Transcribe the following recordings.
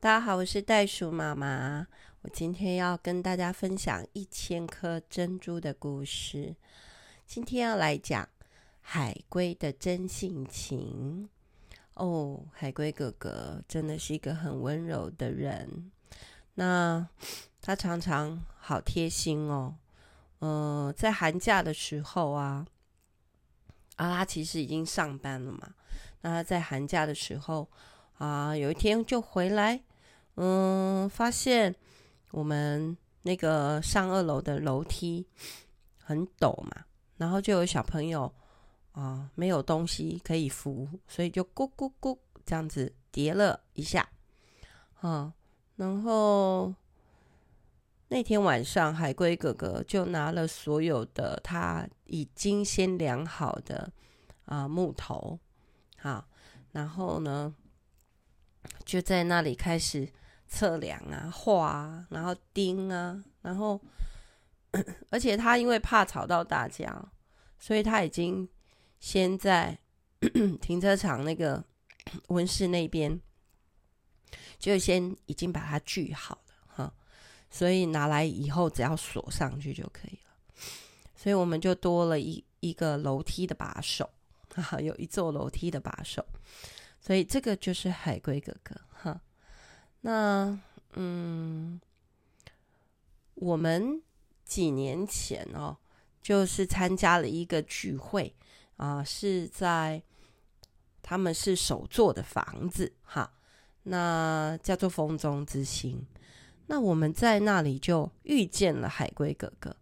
大家好，我是袋鼠妈妈。我今天要跟大家分享一千颗珍珠的故事。今天要来讲海龟的真性情。哦，海龟哥哥真的是一个很温柔的人。那他常常好贴心哦。嗯、在寒假的时候啊，啊，他其实已经上班了嘛。那他在寒假的时候啊，有一天就回来，嗯，发现我们那个上二楼的楼梯很陡嘛，然后就有小朋友啊，没有东西可以扶，所以就咕咕咕这样子叠了一下，啊，然后那天晚上海龟哥哥就拿了所有的他已经先量好的啊木头。好，然后呢，就在那里开始测量啊、画啊，然后钉啊，然后，而且他因为怕吵到大家，所以他已经先在 停车场那个温室那边，就先已经把它锯好了哈，所以拿来以后只要锁上去就可以了，所以我们就多了一一个楼梯的把手。哈，有一座楼梯的把手，所以这个就是海龟哥哥哈。那嗯，我们几年前哦，就是参加了一个聚会啊，是在他们是手做的房子哈，那叫做风中之星。那我们在那里就遇见了海龟哥哥。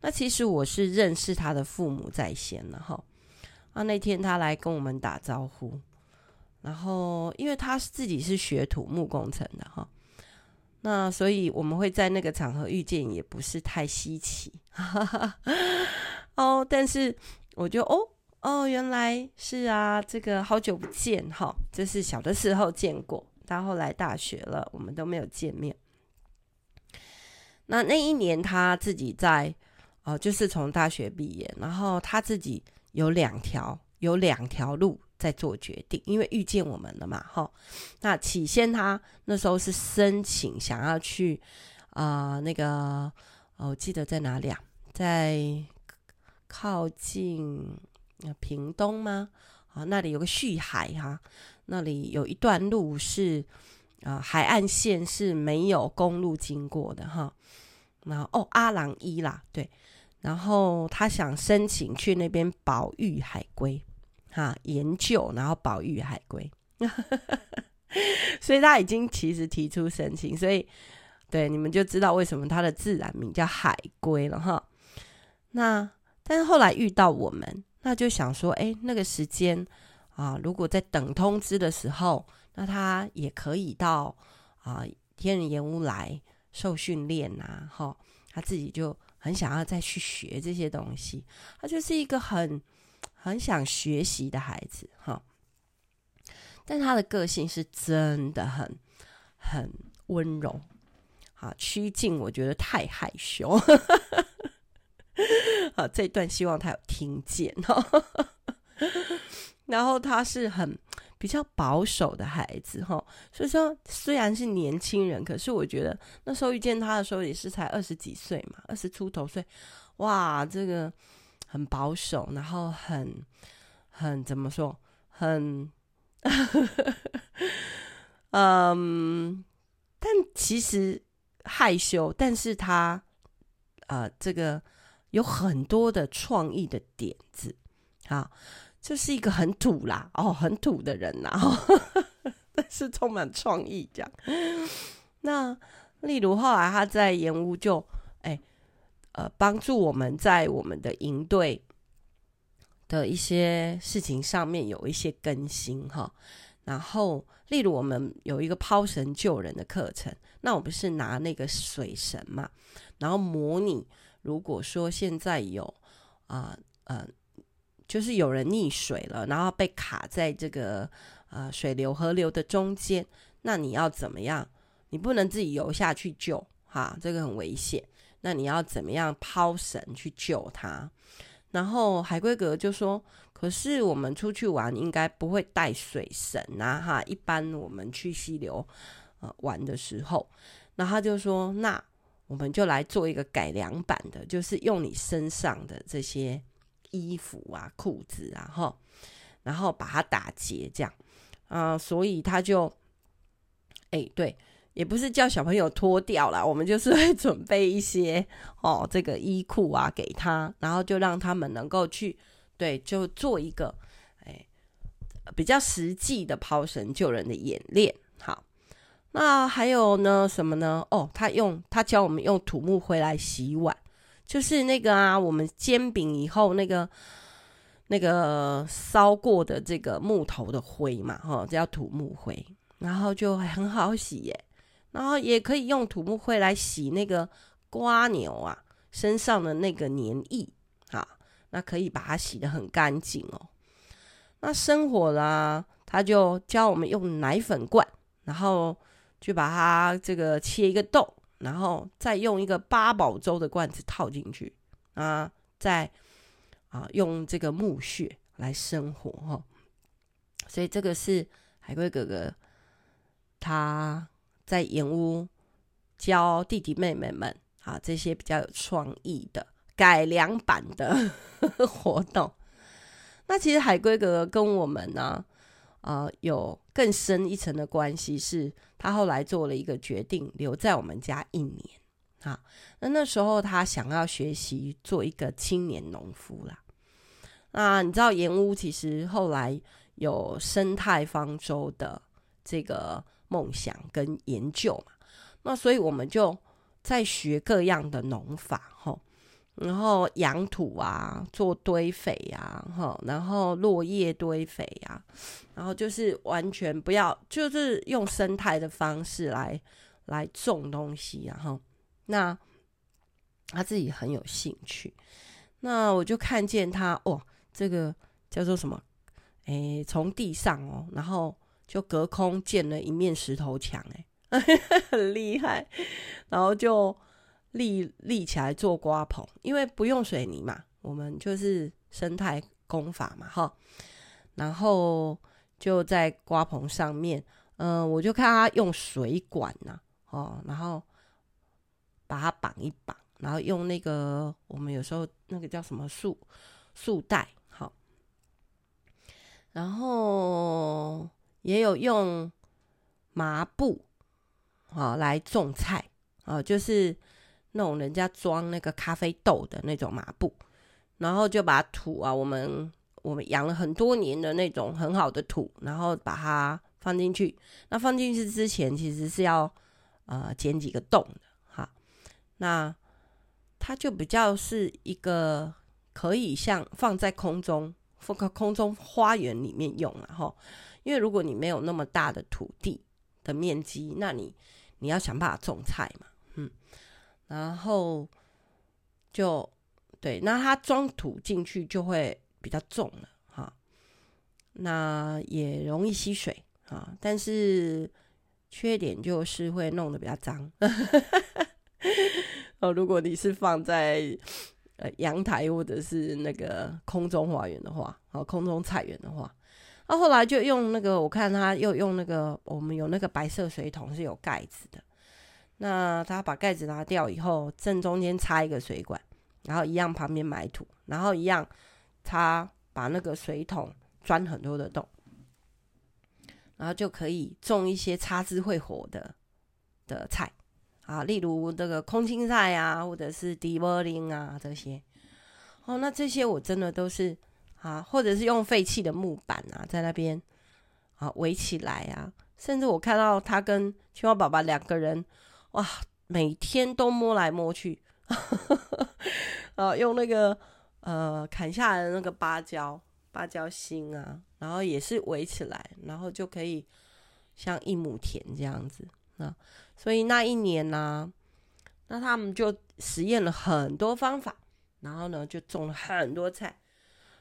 那其实我是认识他的父母在先了哈。啊，那天他来跟我们打招呼，然后因为他自己是学土木工程的哈，那所以我们会在那个场合遇见也不是太稀奇，哈哈。哦，但是我就哦哦，原来是啊，这个好久不见哈，这是小的时候见过，到后来大学了，我们都没有见面。那那一年他自己在哦，就是从大学毕业，然后他自己。有两条，有两条路在做决定，因为遇见我们了嘛，哈。那起先他那时候是申请想要去啊、那个、哦、我记得在哪里啊？在靠近屏东吗？啊，那里有个旭海哈、那里有一段路是啊、海岸线是没有公路经过的哈。然后哦，阿朗伊啦，对。然后他想申请去那边保育海龟，哈，研究，然后保育海龟，所以他已经其实提出申请，所以对你们就知道为什么他的自然名叫海龟了哈。那但是后来遇到我们，那就想说，哎，那个时间啊，如果在等通知的时候，那他也可以到啊天人岩屋来受训练呐，哈，他自己就。很想要再去学这些东西，他就是一个很很想学习的孩子哈。但他的个性是真的很很温柔，好，趋近我觉得太害羞。好，这一段希望他有听见哈。然后他是很。比较保守的孩子哈，所以说虽然是年轻人，可是我觉得那时候遇见他的时候也是才二十几岁嘛，二十出头岁，哇，这个很保守，然后很很怎么说，很，嗯，但其实害羞，但是他呃，这个有很多的创意的点子，啊。就是一个很土啦，哦，很土的人呐，但是充满创意这样。那例如后来他在岩屋就呃帮助我们在我们的营队的一些事情上面有一些更新哈。然后例如我们有一个抛绳救人的课程，那我不是拿那个水绳嘛，然后模拟如果说现在有啊呃。呃就是有人溺水了，然后被卡在这个呃水流河流的中间，那你要怎么样？你不能自己游下去救，哈，这个很危险。那你要怎么样抛绳去救他？然后海龟哥就说：“可是我们出去玩应该不会带水绳啊，哈，一般我们去溪流，呃玩的时候，那他就说：“那我们就来做一个改良版的，就是用你身上的这些衣服啊、裤子啊，哈，然后把它打结，这样啊、所以他就，哎、对。”也不是叫小朋友脱掉了，我们就是会 准备一些哦，这个衣裤啊给他，然后就让他们能够去对，就做一个哎比较实际的抛绳救人的演练。好，那还有呢什么呢？哦，他用他教我们用土木灰来洗碗，就是那个啊，我们煎饼以后那个那个烧过的这个木头的灰嘛，哈、哦，叫土木灰，然后就很好洗耶。然后也可以用土木灰来洗那个瓜牛啊身上的那个粘液啊，那可以把它洗得很干净哦。那生火啦，他就教我们用奶粉罐，然后去把它这个切一个洞，然后再用一个八宝粥的罐子套进去啊，再啊用这个木屑来生火哈、哦。所以这个是海龟哥哥他。在盐屋教弟弟妹妹们啊，这些比较有创意的改良版的 活动。那其实海龟哥哥跟我们呢，呃，有更深一层的关系，是他后来做了一个决定，留在我们家一年。啊，那那时候他想要学习做一个青年农夫啦。那你知道盐屋其实后来有生态方舟的这个。梦想跟研究嘛，那所以我们就在学各样的农法哈，然后养土啊，做堆肥呀，哈，然后落叶堆肥呀，然后就是完全不要，就是用生态的方式来来种东西，然后那他自己很有兴趣，那我就看见他哦，这个叫做什么？诶，从地上哦，然后。就隔空建了一面石头墙，哎，很厉害。然后就立立起来做瓜棚，因为不用水泥嘛，我们就是生态工法嘛，哈。然后就在瓜棚上面，嗯、我就看他用水管呐、哦，然后把它绑一绑，然后用那个我们有时候那个叫什么束束带，好，然后。也有用麻布啊来种菜啊，就是那种人家装那个咖啡豆的那种麻布，然后就把土啊，我们我们养了很多年的那种很好的土，然后把它放进去。那放进去之前，其实是要呃剪几个洞的哈。那它就比较是一个可以像放在空中，放个空中花园里面用，然后。因为如果你没有那么大的土地的面积，那你你要想办法种菜嘛，嗯，然后就对，那它装土进去就会比较重了哈，那也容易吸水啊，但是缺点就是会弄得比较脏。哦，如果你是放在呃阳台或者是那个空中花园的话，哦，空中菜园的话。那、啊、后来就用那个，我看他又用那个，我们有那个白色水桶是有盖子的。那他把盖子拿掉以后，正中间插一个水管，然后一样旁边埋土，然后一样他把那个水桶钻很多的洞，然后就可以种一些插枝会活的的菜啊，例如这个空心菜啊，或者是地柏林啊这些。哦，那这些我真的都是。啊，或者是用废弃的木板啊，在那边啊围起来啊，甚至我看到他跟青蛙爸爸两个人，哇，每天都摸来摸去，啊，用那个呃砍下来的那个芭蕉芭蕉心啊，然后也是围起来，然后就可以像一亩田这样子啊，所以那一年呢、啊，那他们就实验了很多方法，然后呢就种了很多菜。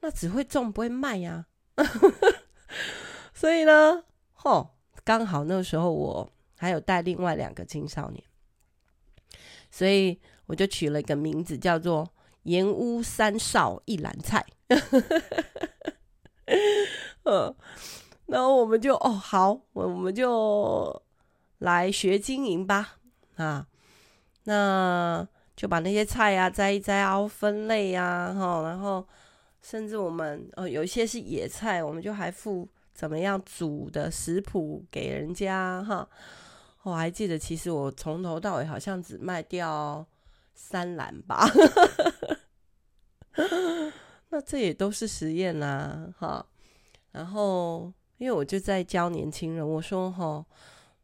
那只会种不会卖呀，所以呢，吼，刚好那个时候我还有带另外两个青少年，所以我就取了一个名字叫做“盐屋三少一篮菜”。嗯，然后我们就哦好，我我们就来学经营吧，啊，那就把那些菜啊摘一摘啊，分类啊，哈，然后甚至我们呃有一些是野菜，我们就还附怎么样煮的食谱给人家哈。我还记得，其实我从头到尾好像只卖掉三篮吧，那这也都是实验啦，哈。然后因为我就在教年轻人，我说哈，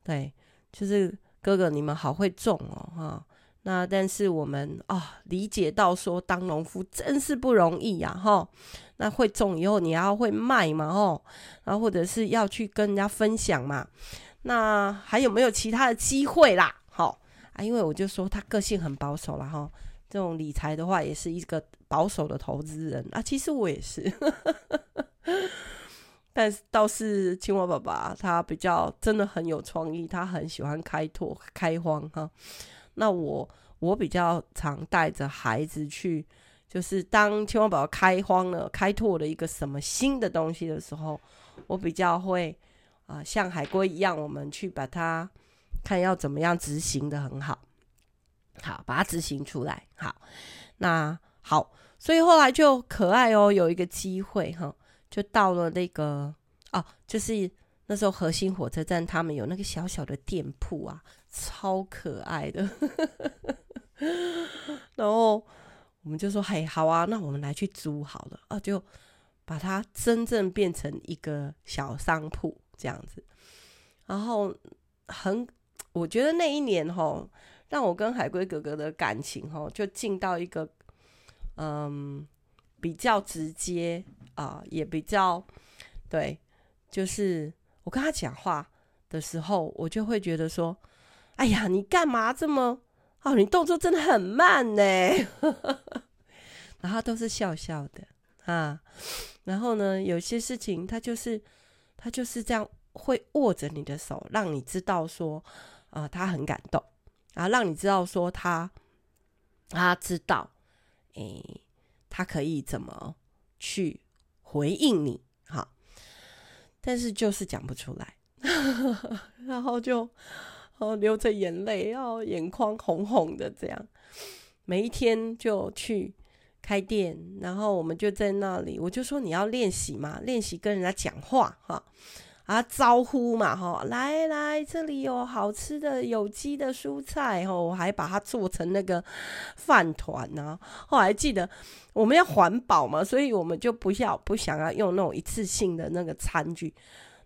对。就是哥哥，你们好会种哦，哈。那但是我们啊、哦，理解到说当农夫真是不容易呀，哈。那会种以后，你要会卖嘛，哦，然后或者是要去跟人家分享嘛。那还有没有其他的机会啦？好啊，因为我就说他个性很保守了哈。这种理财的话，也是一个保守的投资人啊。其实我也是。但是倒是青蛙爸爸，他比较真的很有创意，他很喜欢开拓开荒哈。那我我比较常带着孩子去，就是当青蛙宝宝开荒了、开拓了一个什么新的东西的时候，我比较会啊、像海龟一样，我们去把它看要怎么样执行的很好，好把它执行出来。好，那好，所以后来就可爱哦，有一个机会哈。就到了那个哦，就是那时候核心火车站，他们有那个小小的店铺啊，超可爱的。然后我们就说：“嘿，好啊，那我们来去租好了啊，就把它真正变成一个小商铺这样子。”然后很，我觉得那一年齁，让我跟海龟哥哥的感情齁，就进到一个嗯。比较直接啊、也比较对，就是我跟他讲话的时候，我就会觉得说：“哎呀，你干嘛这么哦？你动作真的很慢呢。”然后都是笑笑的啊。然后呢，有些事情他就是他就是这样会握着你的手，让你知道说啊、他很感动，然后让你知道说他他知道，诶。他可以怎么去回应你？哈，但是就是讲不出来，然后就哦流着眼泪，然后眼眶红红的这样。每一天就去开店，然后我们就在那里，我就说你要练习嘛，练习跟人家讲话哈。啊，招呼嘛，哈，来来，这里有好吃的有机的蔬菜，哈，我还把它做成那个饭团呢。后来记得我们要环保嘛，所以我们就不要不想要用那种一次性的那个餐具，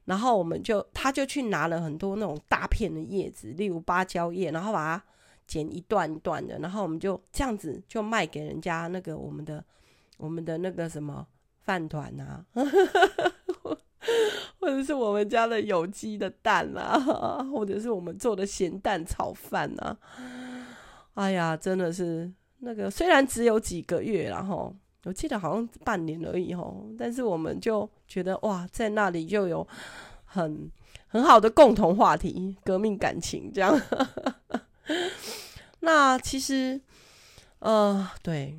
然后我们就他就去拿了很多那种大片的叶子，例如芭蕉叶，然后把它剪一段一段的，然后我们就这样子就卖给人家那个我们的我们的那个什么饭团啊。或者是我们家的有机的蛋啊，或者是我们做的咸蛋炒饭啊，哎呀，真的是那个虽然只有几个月，然后我记得好像半年而已吼，但是我们就觉得哇，在那里就有很很好的共同话题，革命感情这样。那其实，呃，对，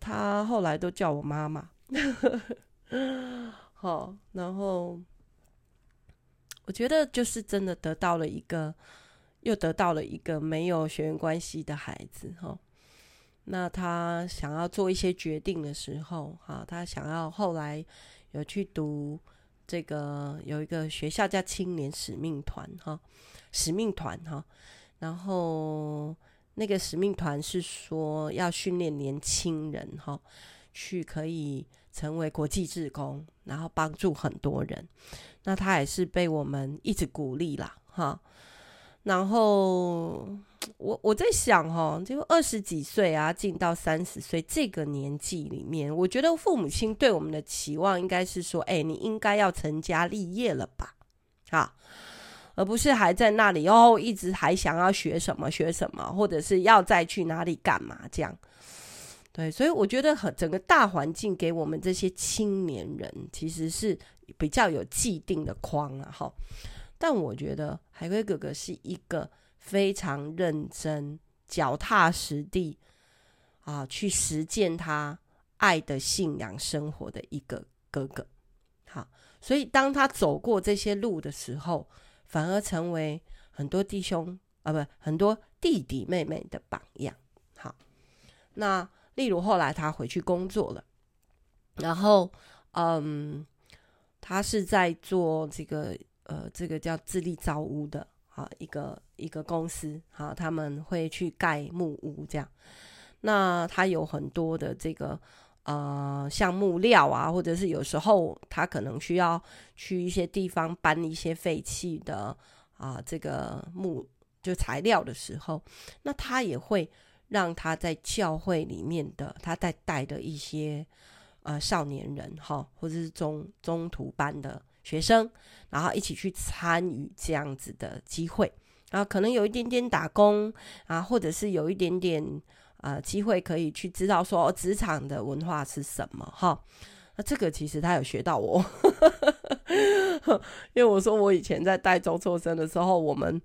他后来都叫我妈妈。好，然后我觉得就是真的得到了一个，又得到了一个没有血缘关系的孩子哈。那他想要做一些决定的时候，哈，他想要后来有去读这个有一个学校叫青年使命团哈，使命团哈。然后那个使命团是说要训练年轻人哈，去可以。成为国际志工，然后帮助很多人，那他也是被我们一直鼓励啦，哈。然后我我在想，哈，就二十几岁啊，进到三十岁这个年纪里面，我觉得父母亲对我们的期望应该是说，哎，你应该要成家立业了吧，啊，而不是还在那里哦，一直还想要学什么学什么，或者是要再去哪里干嘛这样。对，所以我觉得很整个大环境给我们这些青年人其实是比较有既定的框啊，哈。但我觉得海龟哥哥是一个非常认真、脚踏实地啊，去实践他爱的信仰生活的一个哥哥。好，所以当他走过这些路的时候，反而成为很多弟兄啊，不，很多弟弟妹妹的榜样。好，那例如后来他回去工作了，然后嗯，他是在做这个呃，这个叫自立造屋的啊，一个一个公司，好，他们会去盖木屋这样。那他有很多的这个。呃，像木料啊，或者是有时候他可能需要去一些地方搬一些废弃的啊、这个木就材料的时候，那他也会让他在教会里面的他在带的一些呃少年人哈，或者是中中途班的学生，然后一起去参与这样子的机会，然后可能有一点点打工啊，或者是有一点点。啊，机会可以去知道说职场的文化是什么哈？那这个其实他有学到我，因为我说我以前在带周作生的时候，我们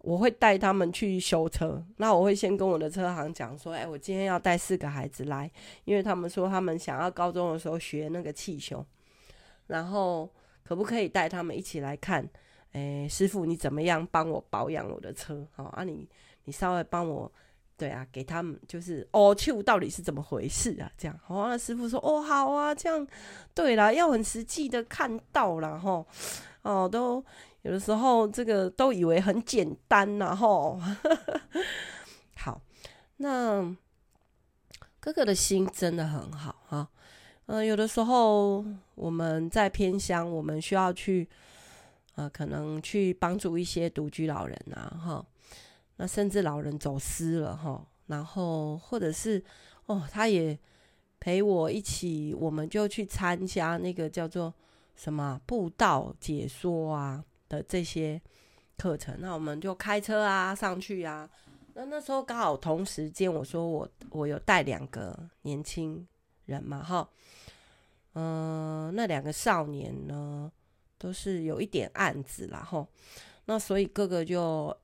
我会带他们去修车，那我会先跟我的车行讲说，哎，我今天要带四个孩子来，因为他们说他们想要高中的时候学那个汽修，然后可不可以带他们一起来看？哎，师傅你怎么样帮我保养我的车？好啊你，你稍微帮我。对啊，给他们就是哦，去到底是怎么回事啊？这样，哦，那师傅说，哦，好啊，这样，对啦，要很实际的看到啦。吼，哦，都有的时候这个都以为很简单呐，吼，好，那哥哥的心真的很好哈，嗯、呃，有的时候我们在偏乡，我们需要去，呃，可能去帮助一些独居老人啊，哈。那甚至老人走失了哈，然后或者是哦，他也陪我一起，我们就去参加那个叫做什么步道解说啊的这些课程。那我们就开车啊上去啊。那那时候刚好同时间，我说我我有带两个年轻人嘛哈，嗯、那两个少年呢都是有一点案子啦哈。那所以哥哥就。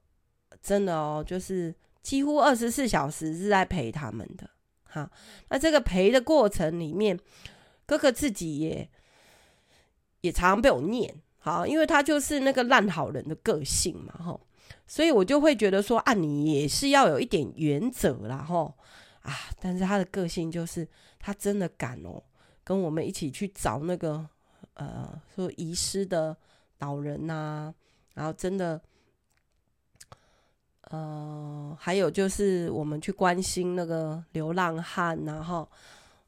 真的哦，就是几乎二十四小时是在陪他们的，哈。那这个陪的过程里面，哥哥自己也也常常被我念，好，因为他就是那个烂好人的个性嘛，哈。所以我就会觉得说，啊，你也是要有一点原则啦，哈，啊。但是他的个性就是，他真的敢哦，跟我们一起去找那个呃，说遗失的老人呐，然后真的。呃，还有就是我们去关心那个流浪汉，然后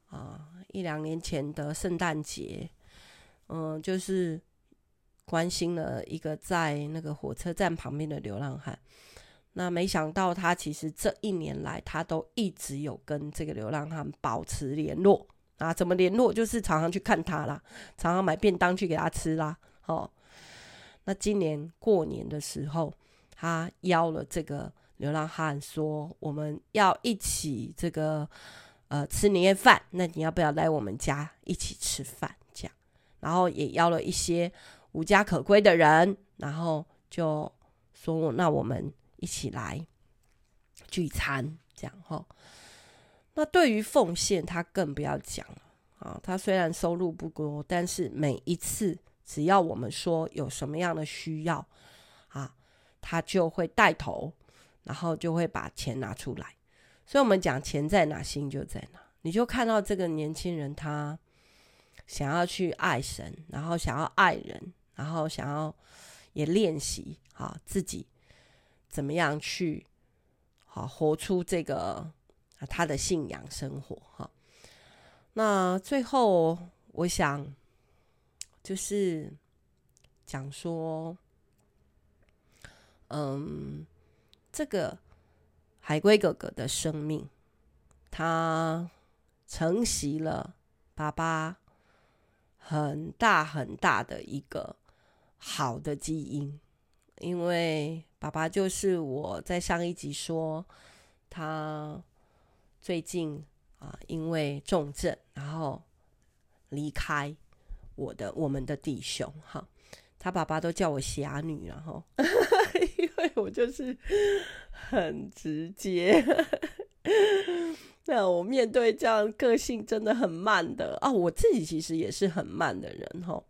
啊，一两年前的圣诞节，嗯、就是关心了一个在那个火车站旁边的流浪汉。那没想到他其实这一年来，他都一直有跟这个流浪汉保持联络啊。怎么联络？就是常常去看他啦，常常买便当去给他吃啦。哦，那今年过年的时候。他邀了这个流浪汉说：“我们要一起这个呃吃年夜饭，那你要不要来我们家一起吃饭？”这样，然后也邀了一些无家可归的人，然后就说：“那我们一起来聚餐。”这样哈。那对于奉献，他更不要讲了啊。他虽然收入不多，但是每一次只要我们说有什么样的需要啊。他就会带头，然后就会把钱拿出来。所以，我们讲钱在哪，心就在哪。你就看到这个年轻人，他想要去爱神，然后想要爱人，然后想要也练习啊自己怎么样去好活出这个他的信仰生活哈。那最后，我想就是讲说。嗯，这个海龟哥哥的生命，他承袭了爸爸很大很大的一个好的基因，因为爸爸就是我在上一集说，他最近啊因为重症，然后离开我的我们的弟兄哈，他爸爸都叫我侠女，然后。因为我就是很直接，那我面对这样个性真的很慢的啊，我自己其实也是很慢的人哈，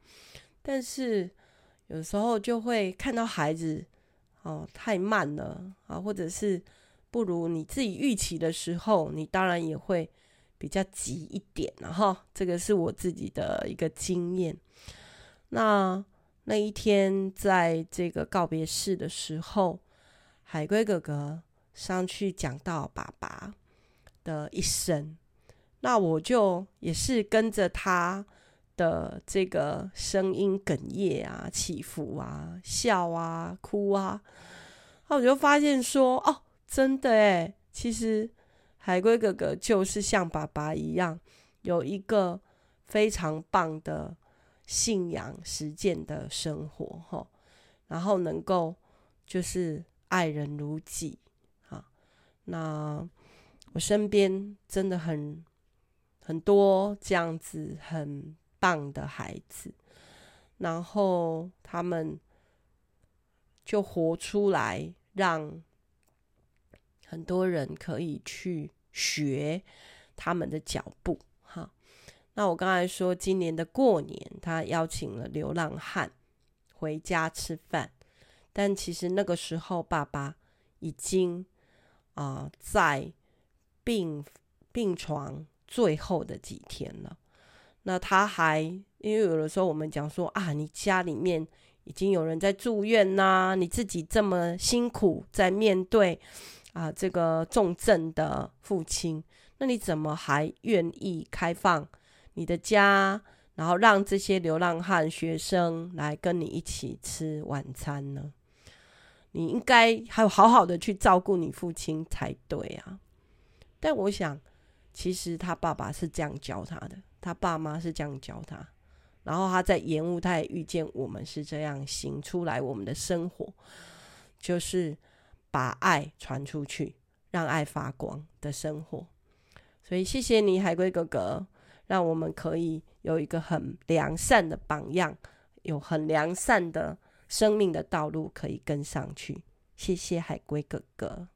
但是有时候就会看到孩子哦太慢了啊，或者是不如你自己预期的时候，你当然也会比较急一点，然后这个是我自己的一个经验。那那一天在这个告别式的时候，海龟哥哥上去讲到爸爸的一生，那我就也是跟着他的这个声音哽咽啊、起伏啊、笑啊、哭啊，那我就发现说，哦，真的诶，其实海龟哥哥就是像爸爸一样，有一个非常棒的信仰实践的生活，哈，然后能够就是。爱人如己，啊，那我身边真的很很多这样子很棒的孩子，然后他们就活出来，让很多人可以去学他们的脚步，哈。那我刚才说，今年的过年，他邀请了流浪汉回家吃饭。但其实那个时候，爸爸已经啊、在病病床最后的几天了。那他还因为有的时候我们讲说啊，你家里面已经有人在住院呐、你自己这么辛苦在面对啊这个重症的父亲，那你怎么还愿意开放你的家，然后让这些流浪汉学生来跟你一起吃晚餐呢？你应该还有好好的去照顾你父亲才对啊！但我想，其实他爸爸是这样教他的，他爸妈是这样教他，然后他在延误，他也遇见我们是这样行出来，我们的生活就是把爱传出去，让爱发光的生活。所以谢谢你，海龟哥哥，让我们可以有一个很良善的榜样，有很良善的。生命的道路可以跟上去，谢谢海龟哥哥。